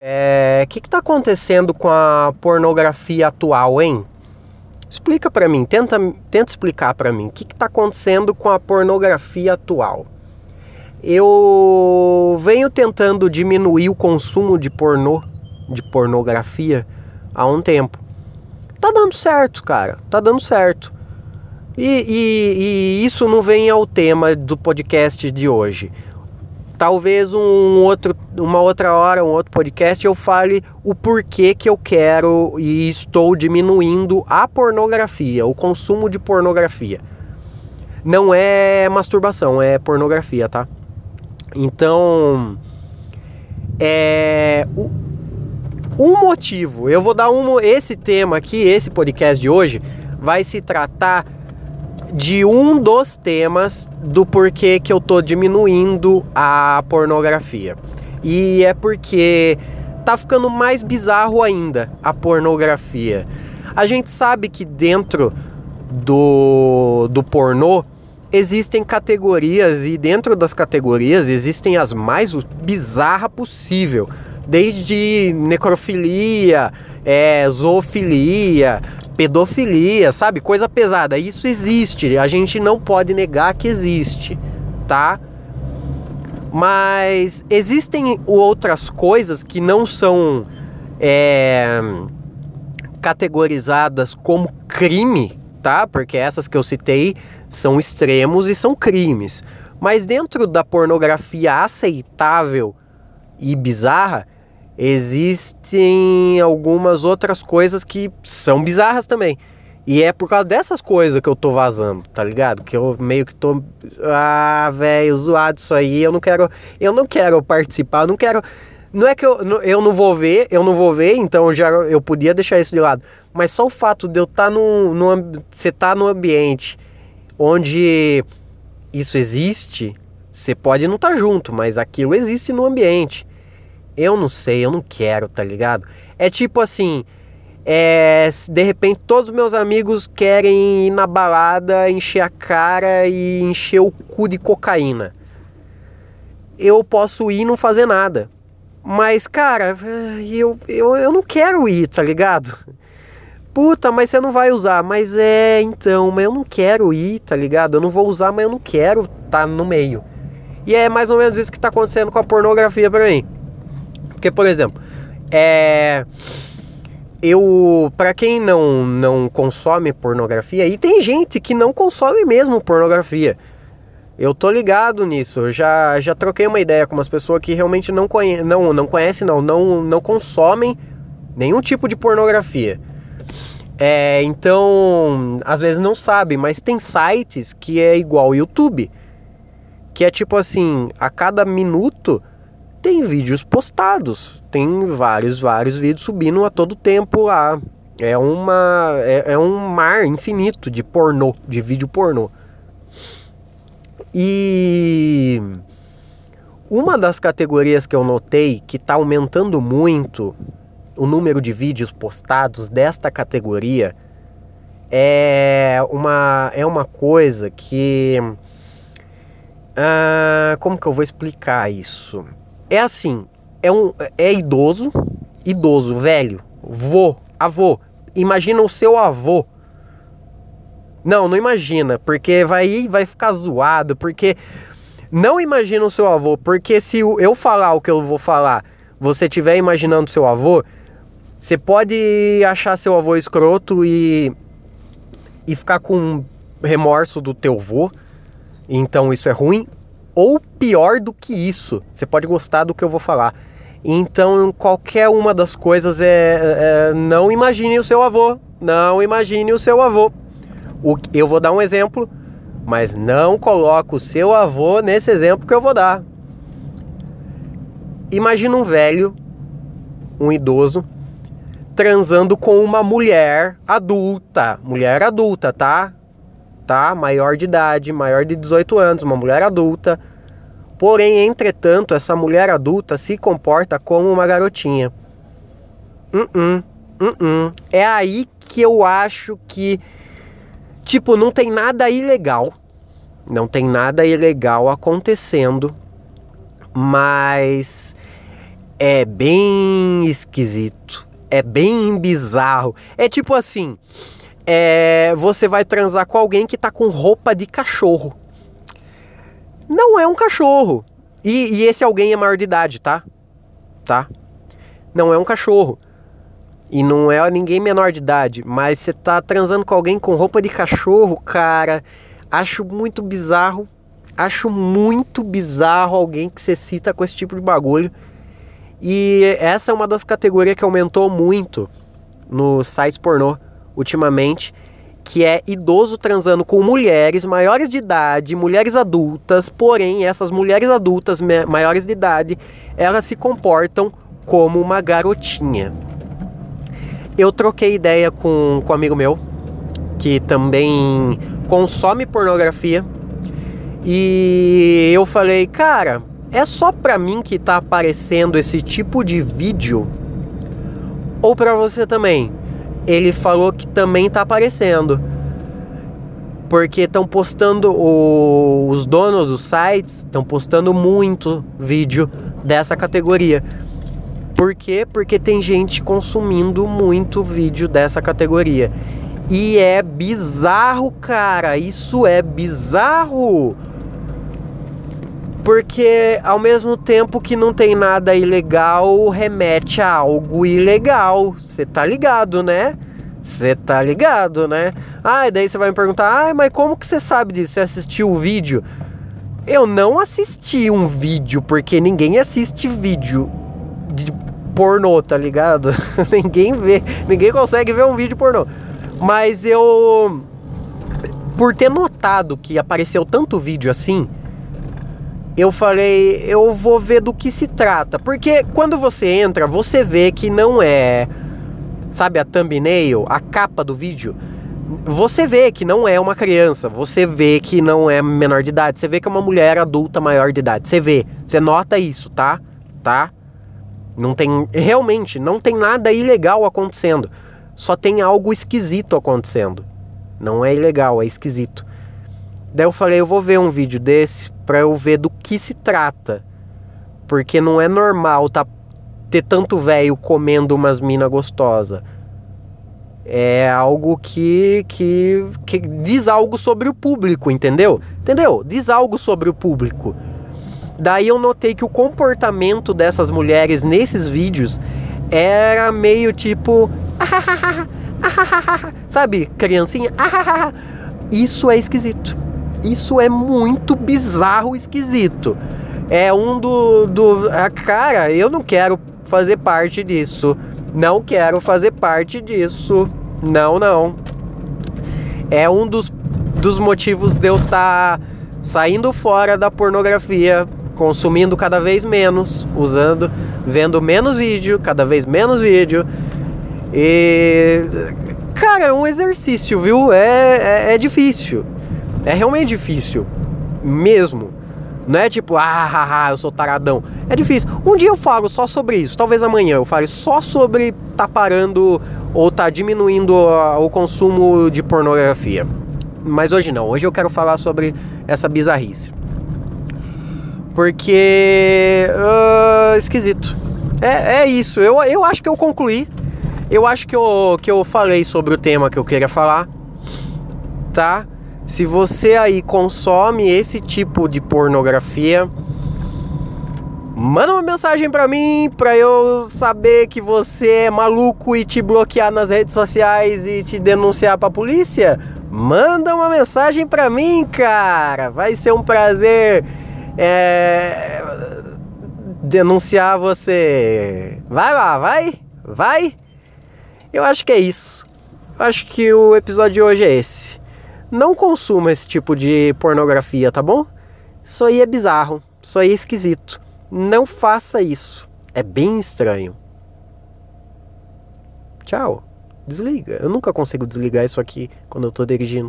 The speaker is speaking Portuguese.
É, o que está acontecendo com a pornografia atual, hein? Explica para mim, tenta, tenta explicar para mim o que está acontecendo com a pornografia atual. Eu venho tentando diminuir o consumo de pornô, de pornografia, há um tempo. Tá dando certo, cara, tá dando certo. E, e, e isso não vem ao tema do podcast de hoje talvez um outro, uma outra hora, um outro podcast eu fale o porquê que eu quero e estou diminuindo a pornografia, o consumo de pornografia. Não é masturbação, é pornografia, tá? Então, é o, um motivo. Eu vou dar um esse tema aqui, esse podcast de hoje vai se tratar de um dos temas do porquê que eu tô diminuindo a pornografia. E é porque tá ficando mais bizarro ainda a pornografia. A gente sabe que dentro do, do pornô existem categorias e dentro das categorias existem as mais bizarras possível. Desde necrofilia, é, zoofilia, pedofilia, sabe? Coisa pesada. Isso existe, a gente não pode negar que existe, tá? Mas existem outras coisas que não são é, categorizadas como crime, tá? Porque essas que eu citei são extremos e são crimes. Mas dentro da pornografia aceitável e bizarra, existem algumas outras coisas que são bizarras também. E é por causa dessas coisas que eu tô vazando, tá ligado? Que eu meio que tô. Ah, velho, zoado isso aí. Eu não quero. Eu não quero participar, eu não quero. Não é que eu, eu não vou ver, eu não vou ver, então já eu podia deixar isso de lado. Mas só o fato de eu estar tá no, no. Você tá no ambiente onde isso existe, você pode não estar tá junto, mas aquilo existe no ambiente. Eu não sei, eu não quero, tá ligado? É tipo assim, é, de repente todos os meus amigos querem ir na balada, encher a cara e encher o cu de cocaína. Eu posso ir e não fazer nada. Mas, cara, eu, eu, eu não quero ir, tá ligado? Puta, mas você não vai usar. Mas é, então, mas eu não quero ir, tá ligado? Eu não vou usar, mas eu não quero estar tá no meio. E é mais ou menos isso que tá acontecendo com a pornografia pra mim. Porque, por exemplo, é eu para quem não não consome pornografia e tem gente que não consome mesmo pornografia. Eu tô ligado nisso eu já já troquei uma ideia com umas pessoas que realmente não não não conhecem não não não consomem nenhum tipo de pornografia. É, então às vezes não sabe mas tem sites que é igual ao YouTube que é tipo assim a cada minuto tem vídeos postados, tem vários, vários vídeos subindo a todo tempo lá. É, uma, é, é um mar infinito de pornô, de vídeo pornô. E uma das categorias que eu notei que está aumentando muito o número de vídeos postados desta categoria é uma, é uma coisa que. Ah, como que eu vou explicar isso? É assim, é um é idoso, idoso, velho, vô, avô. Imagina o seu avô. Não, não imagina, porque vai vai ficar zoado, porque não imagina o seu avô, porque se eu falar o que eu vou falar, você estiver imaginando seu avô, você pode achar seu avô escroto e e ficar com remorso do teu vô. Então isso é ruim, ou pior do que isso. Você pode gostar do que eu vou falar. Então, qualquer uma das coisas é, é não imagine o seu avô. Não imagine o seu avô. O, eu vou dar um exemplo, mas não coloque o seu avô nesse exemplo que eu vou dar. Imagina um velho, um idoso, transando com uma mulher adulta. Mulher adulta, tá? tá? Maior de idade, maior de 18 anos, uma mulher adulta. Porém, entretanto, essa mulher adulta se comporta como uma garotinha. Uh -uh, uh é aí que eu acho que, tipo, não tem nada ilegal. Não tem nada ilegal acontecendo, mas é bem esquisito. É bem bizarro. É tipo assim: é, você vai transar com alguém que tá com roupa de cachorro. Não é um cachorro. E, e esse alguém é maior de idade, tá? Tá? Não é um cachorro. E não é ninguém menor de idade. Mas você tá transando com alguém com roupa de cachorro, cara. Acho muito bizarro. Acho muito bizarro alguém que você cita com esse tipo de bagulho. E essa é uma das categorias que aumentou muito no sites pornô ultimamente, que é idoso transando com mulheres maiores de idade, mulheres adultas, porém essas mulheres adultas maiores de idade, elas se comportam como uma garotinha. Eu troquei ideia com, com um amigo meu, que também consome pornografia, e eu falei, cara, é só pra mim que tá aparecendo esse tipo de vídeo? Ou pra você também? Ele falou que também tá aparecendo. Porque estão postando, o, os donos dos sites estão postando muito vídeo dessa categoria. Por quê? Porque tem gente consumindo muito vídeo dessa categoria. E é bizarro, cara. Isso é bizarro. Porque ao mesmo tempo que não tem nada ilegal, remete a algo ilegal. Você tá ligado, né? Você tá ligado, né? Ah, e daí você vai me perguntar: "Ah, mas como que você sabe disso? Você assistiu o vídeo?" Eu não assisti um vídeo porque ninguém assiste vídeo de pornô, tá ligado? ninguém vê, ninguém consegue ver um vídeo pornô. Mas eu por ter notado que apareceu tanto vídeo assim, eu falei, eu vou ver do que se trata. Porque quando você entra, você vê que não é. Sabe a thumbnail, a capa do vídeo? Você vê que não é uma criança, você vê que não é menor de idade, você vê que é uma mulher adulta maior de idade. Você vê, você nota isso, tá? Tá? Não tem. Realmente, não tem nada ilegal acontecendo. Só tem algo esquisito acontecendo. Não é ilegal, é esquisito. Daí eu falei, eu vou ver um vídeo desse para eu ver do que se trata. Porque não é normal tá ter tanto velho comendo umas mina gostosa. É algo que, que, que diz algo sobre o público, entendeu? Entendeu? Diz algo sobre o público. Daí eu notei que o comportamento dessas mulheres nesses vídeos era meio tipo. Sabe, criancinha? Isso é esquisito. Isso é muito bizarro, esquisito. É um do, do. Ah, cara, eu não quero fazer parte disso. Não quero fazer parte disso. Não, não. É um dos, dos motivos de eu estar tá saindo fora da pornografia, consumindo cada vez menos, usando, vendo menos vídeo, cada vez menos vídeo. E. Cara, é um exercício, viu? É, é, é difícil. É realmente difícil. Mesmo. Não é tipo, ah, haha, eu sou taradão. É difícil. Um dia eu falo só sobre isso. Talvez amanhã eu fale só sobre tá parando ou tá diminuindo o consumo de pornografia. Mas hoje não. Hoje eu quero falar sobre essa bizarrice. Porque. Uh, esquisito. É, é isso. Eu, eu acho que eu concluí. Eu acho que eu, que eu falei sobre o tema que eu queria falar. Tá? Se você aí consome esse tipo de pornografia, manda uma mensagem para mim para eu saber que você é maluco e te bloquear nas redes sociais e te denunciar para polícia. Manda uma mensagem para mim, cara. Vai ser um prazer é, denunciar você. Vai lá, vai, vai. Eu acho que é isso. Eu acho que o episódio de hoje é esse. Não consuma esse tipo de pornografia, tá bom? Isso aí é bizarro, isso aí é esquisito. Não faça isso. É bem estranho. Tchau. Desliga. Eu nunca consigo desligar isso aqui quando eu tô dirigindo.